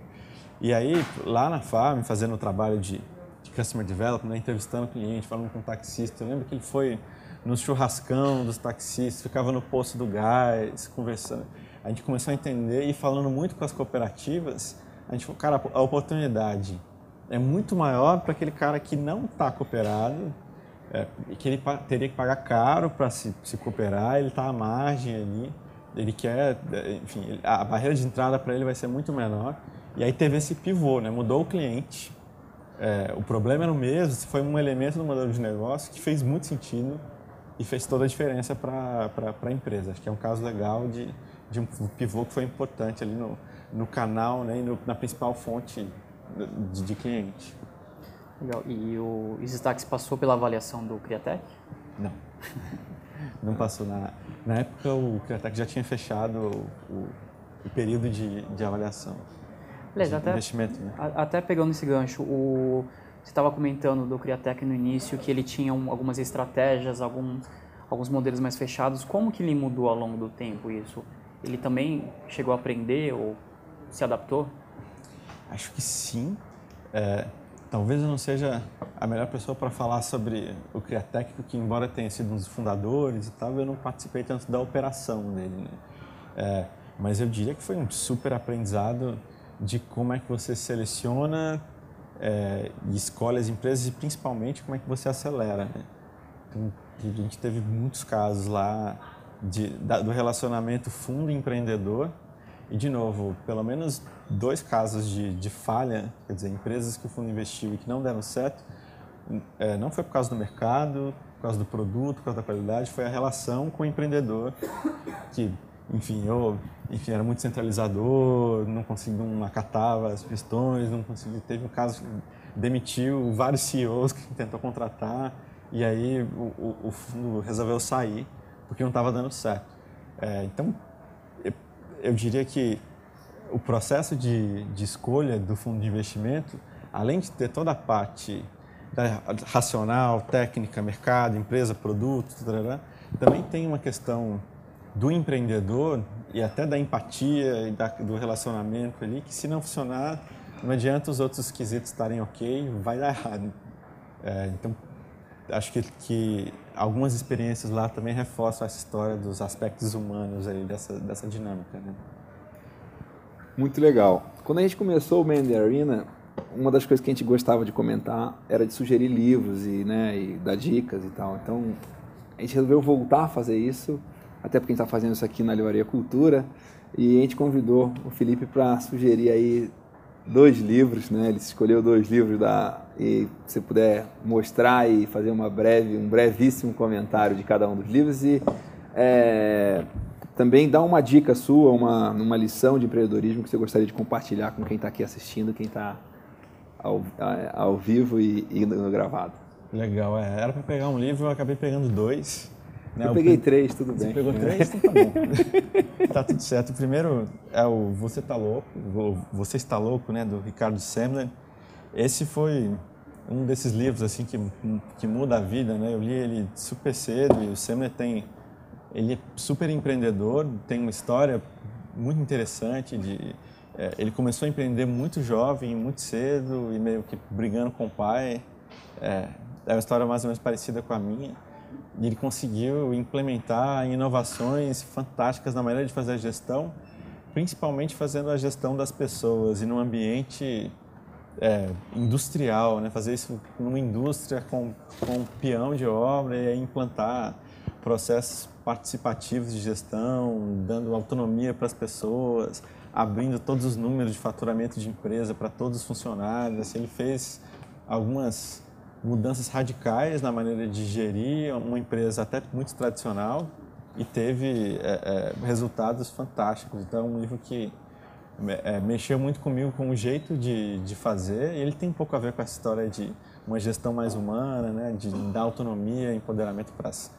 E aí, lá na Farm, fazendo o trabalho de, de Customer Development, né, entrevistando cliente, falando com o taxista, eu lembro que ele foi no churrascão dos taxistas, ficava no posto do gás, conversando. A gente começou a entender e falando muito com as cooperativas, a gente falou, cara, a oportunidade é muito maior para aquele cara que não está cooperado, é, que ele teria que pagar caro para se, se cooperar, ele está à margem ali, ele quer, é, enfim, a barreira de entrada para ele vai ser muito menor. E aí teve esse pivô, né? mudou o cliente, é, o problema era o mesmo, foi um elemento do modelo de negócio que fez muito sentido e fez toda a diferença para a empresa. Acho que é um caso legal de, de um pivô que foi importante ali no, no canal né, e no, na principal fonte de, de cliente. Legal. E o Isitax passou pela avaliação do Criatec? Não. Não passou. Na, na época, o Criatec já tinha fechado o, o período de, de avaliação. Beleza, até, investimento, né? até pegando esse gancho, o, você estava comentando do Criatec no início que ele tinha um, algumas estratégias, algum, alguns modelos mais fechados. Como que ele mudou ao longo do tempo isso? Ele também chegou a aprender ou se adaptou? Acho que sim. É, Talvez eu não seja a melhor pessoa para falar sobre o Criatec, porque embora tenha sido um dos fundadores e tal, eu não participei tanto da operação dele. Né? É, mas eu diria que foi um super aprendizado de como é que você seleciona é, e escolhe as empresas e principalmente como é que você acelera. Né? Então, a gente teve muitos casos lá de, da, do relacionamento fundo empreendedor E, de novo, pelo menos dois casos de, de falha, quer dizer, empresas que o fundo investiu e que não deram certo, é, não foi por causa do mercado, por causa do produto, por causa da qualidade, foi a relação com o empreendedor, que, enfim, eu enfim, era muito centralizador, não conseguia, não acatava as questões, não conseguia, teve um caso, demitiu vários CEOs que tentou contratar, e aí o, o, o fundo resolveu sair, porque não estava dando certo. É, então, eu, eu, diria que o processo de, de escolha do fundo de investimento, além de ter toda a parte da, racional, técnica, mercado, empresa, produto, também tem uma questão do empreendedor e até da empatia e da, do relacionamento ali, que se não funcionar, não adianta os outros quesitos estarem ok, vai dar errado. É, então, acho que, que algumas experiências lá também reforçam essa história dos aspectos humanos aí dessa, dessa dinâmica. Né? Muito legal. Quando a gente começou o Man the Arena, uma das coisas que a gente gostava de comentar era de sugerir livros e, né, e dar dicas e tal. Então, a gente resolveu voltar a fazer isso, até porque a gente está fazendo isso aqui na Livraria Cultura, e a gente convidou o Felipe para sugerir aí dois livros, né? Ele escolheu dois livros da e se puder mostrar e fazer uma breve, um brevíssimo comentário de cada um dos livros e é, também dar uma dica sua, uma, uma lição de empreendedorismo que você gostaria de compartilhar com quem está aqui assistindo, quem está ao, ao vivo e, e no gravado. Legal, é. Era para pegar um livro, eu acabei pegando dois. Né? Eu peguei três, tudo Você bem. pegou três? Então tá bom. tá tudo certo. O primeiro é o Você Tá Louco, Você Está Louco, né, do Ricardo Semler. Esse foi um desses livros assim que, que muda a vida, né? Eu li ele super cedo e o Semler tem ele é super empreendedor, tem uma história muito interessante de é, ele começou a empreender muito jovem, muito cedo e meio que brigando com o pai. É, é uma história mais ou menos parecida com a minha. E ele conseguiu implementar inovações fantásticas na maneira de fazer a gestão, principalmente fazendo a gestão das pessoas e num ambiente é, industrial, né? fazer isso numa indústria com, com um peão de obra e implantar processos participativos de gestão, dando autonomia para as pessoas, abrindo todos os números de faturamento de empresa para todos os funcionários. Assim, ele fez algumas mudanças radicais na maneira de gerir uma empresa até muito tradicional e teve é, é, resultados fantásticos. Então, é um livro que é, mexeu muito comigo com o jeito de, de fazer e ele tem um pouco a ver com essa história de uma gestão mais humana, né, de dar autonomia, empoderamento para as,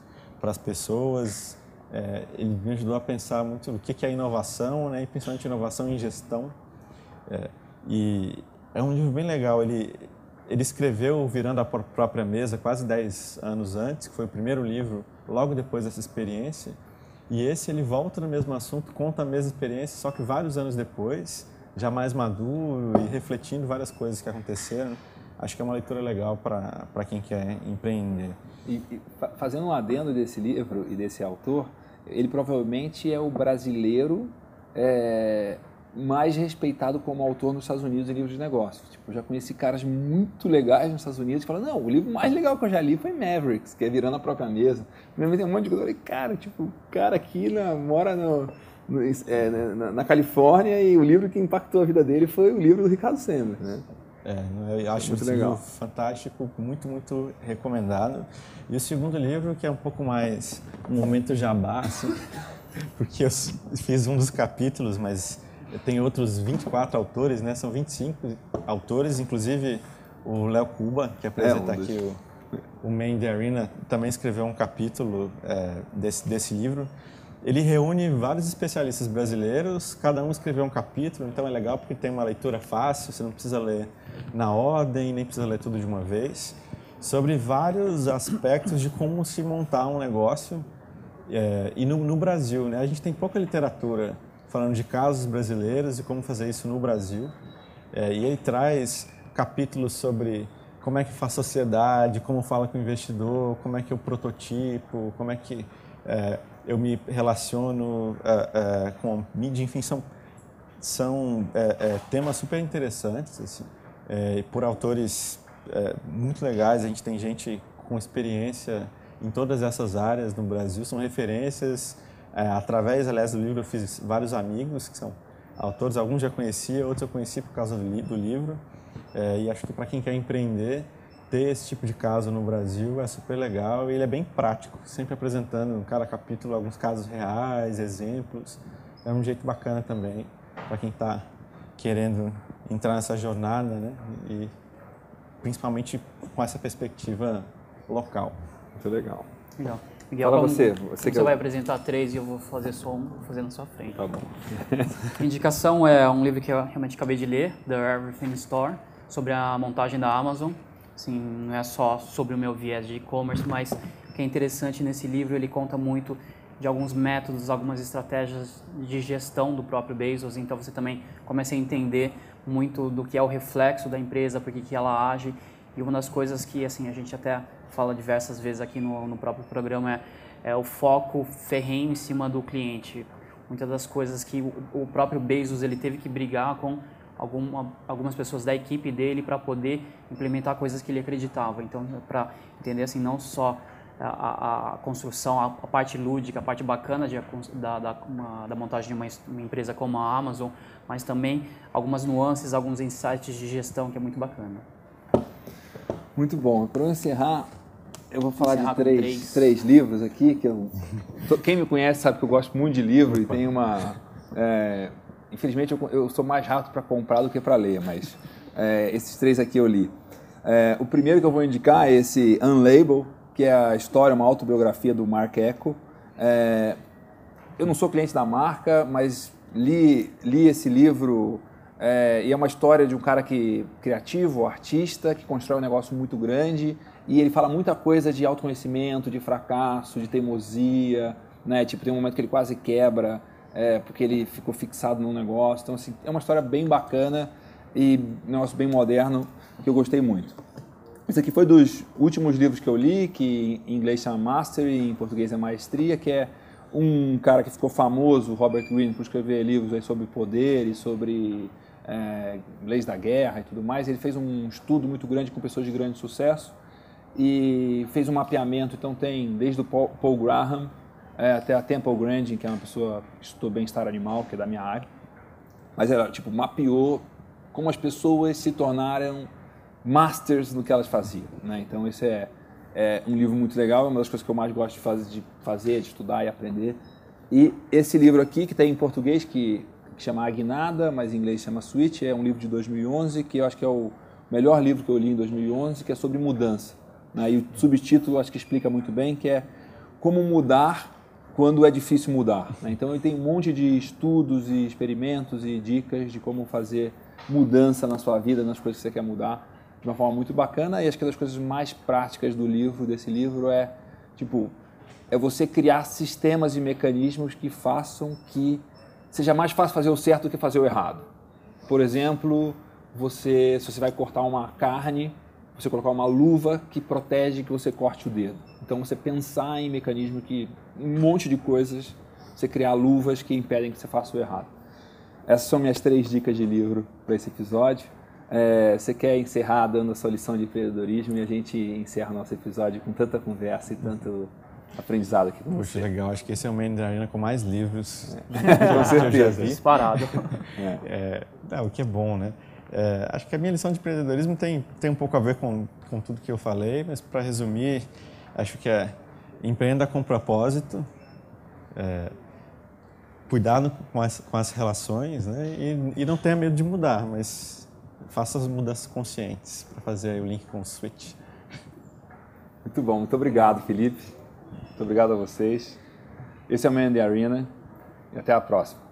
para as pessoas. É, ele me ajudou a pensar muito o que, que é inovação, né, e principalmente inovação em gestão. É, e é um livro bem legal. Ele, ele escreveu Virando a Própria Mesa quase 10 anos antes, que foi o primeiro livro logo depois dessa experiência. E esse ele volta no mesmo assunto, conta a mesma experiência, só que vários anos depois, já mais maduro e refletindo várias coisas que aconteceram. Acho que é uma leitura legal para quem quer empreender. E, e fazendo um adendo desse livro e desse autor, ele provavelmente é o brasileiro é, mais respeitado como autor nos Estados Unidos em livros de negócios. Tipo, eu já conheci caras muito legais nos Estados Unidos que falam, não, o livro mais legal que eu já li foi Mavericks, que é Virando a Própria Mesa. Primeiro tem um monte de coisa, cara, tipo, o cara aqui na, mora no, no é, na, na, Califórnia e o livro que impactou a vida dele foi o livro do Ricardo Semmer, né? É, eu acho muito legal. fantástico, muito, muito recomendado. E o segundo livro, que é um pouco mais um momento jabá, assim, porque eu fiz um dos capítulos, mas tem outros 24 autores, né? São 25 autores, inclusive o Léo Cuba, que apresenta é um aqui o, o Arena, também escreveu um capítulo é, desse, desse livro. Ele reúne vários especialistas brasileiros, cada um escreveu um capítulo, então é legal porque tem uma leitura fácil, você não precisa ler na ordem, nem precisa ler tudo de uma vez, sobre vários aspectos de como se montar um negócio. É, e no, no Brasil, né? A gente tem pouca literatura falando de casos brasileiros e como fazer isso no Brasil. É, e ele traz capítulos sobre como é que faz sociedade, como fala com o investidor, como é que eu prototipo, como é que é, eu me relaciono é, é com mídia, enfim, são, são é, temas super interessantes, assim, por autores muito legais. A gente tem gente com experiência em todas essas áreas no Brasil, são referências através, aliás, do livro eu fiz vários amigos que são autores, alguns já conhecia, outros eu conheci por causa do, li do livro. E acho que para quem quer empreender, ter esse tipo de caso no Brasil é super legal e ele é bem prático, sempre apresentando em cada capítulo alguns casos reais, exemplos. É um jeito bacana também para quem está querendo entrar nessa jornada, né? E principalmente com essa perspectiva local. Muito legal. Legal. Miguel, Fala como, você, você que você vai apresentar três e eu vou fazer só um, vou fazer na sua frente. Tá bom. A indicação é um livro que eu realmente acabei de ler, The Everything Store, sobre a montagem da Amazon. Assim, não é só sobre o meu viés de e-commerce, mas o que é interessante nesse livro, ele conta muito de alguns métodos, algumas estratégias de gestão do próprio Bezos, então você também começa a entender muito do que é o reflexo da empresa, por que ela age, e uma das coisas que assim a gente até fala diversas vezes aqui no, no próprio programa é, é o foco ferrenho em cima do cliente. Muitas das coisas que o, o próprio Bezos ele teve que brigar com alguma, algumas pessoas da equipe dele para poder implementar coisas que ele acreditava. Então, para entender assim não só a, a- a construção, a, a parte lúdica, a parte bacana de, da, da, uma- da montagem de uma, uma empresa como a Amazon, mas também algumas nuances, alguns insights de gestão que é muito bacana. Muito bom. Para eu encerrar, eu vou falar Encerrar de três, três. três livros aqui que eu. to- Quem me conhece sabe que eu gosto muito de livro e tem uma. é, infelizmente eu, eu sou mais rápido para comprar do que para ler, mas é, esses três aqui eu li. É, o primeiro que eu vou indicar é esse Unlabel, que é a história, uma autobiografia do Mark Echo. É, eu não sou cliente da marca, mas li, li esse livro é, e é uma história de um cara que criativo, artista, que constrói um negócio muito grande e ele fala muita coisa de autoconhecimento, de fracasso, de teimosia, né? Tipo, tem um momento que ele quase quebra é, porque ele ficou fixado num negócio. Então, assim, é uma história bem bacana e um negócio bem moderno que eu gostei muito. Esse aqui foi dos últimos livros que eu li, que em inglês chama Mastery, em português é Maestria, que é um cara que ficou famoso, Robert Greene, por escrever livros sobre poder e sobre é, leis da guerra e tudo mais. Ele fez um estudo muito grande com pessoas de grande sucesso e fez um mapeamento. Então tem desde o Paul Graham é, até a Temple Grandin, que é uma pessoa que estudou bem-estar animal, que é da minha área. Mas ela tipo mapeou como as pessoas se tornaram masters no que elas faziam. Né? Então esse é, é um livro muito legal, é uma das coisas que eu mais gosto de fazer, de fazer, de estudar e aprender. E esse livro aqui, que tem em português, que, que chama Agnada, mas em inglês chama Switch, é um livro de 2011, que eu acho que é o melhor livro que eu li em 2011, que é sobre mudança. Né? E o subtítulo acho que explica muito bem, que é Como Mudar quando é difícil mudar. né? Então ele tem um monte de estudos e experimentos e dicas de como fazer mudança na sua vida, nas coisas que você quer mudar, de uma forma muito bacana. E acho que uma das coisas mais práticas do livro, desse livro, é tipo é você criar sistemas e mecanismos que façam que seja mais fácil fazer o certo do que fazer o errado. Por exemplo, você, se você vai cortar uma carne, você colocar uma luva que protege que você corte o dedo. Então você pensar em mecanismo que um monte de coisas, você criar luvas que impedem que você faça o errado. Essas são minhas três dicas de livro para esse episódio. É, você quer encerrar dando a sua lição de empreendedorismo e a gente encerra nosso episódio com tanta conversa e tanto aprendizado aqui com Puxa, você. legal. Acho que esse é o Man da Arena com mais livros. Com certeza. Disparado. É, é, o que é bom, né? É, acho que a minha lição de empreendedorismo tem, tem um pouco a ver com, com tudo que eu falei, mas para resumir, acho que é empreenda com propósito, é, cuidado com as, com as relações, né? E, e não tenha medo de mudar, mas faça as mudanças conscientes para fazer o link com o Switch. Muito bom, muito obrigado, Felipe. Muito obrigado a vocês. Esse é o Man Arena e até a próxima.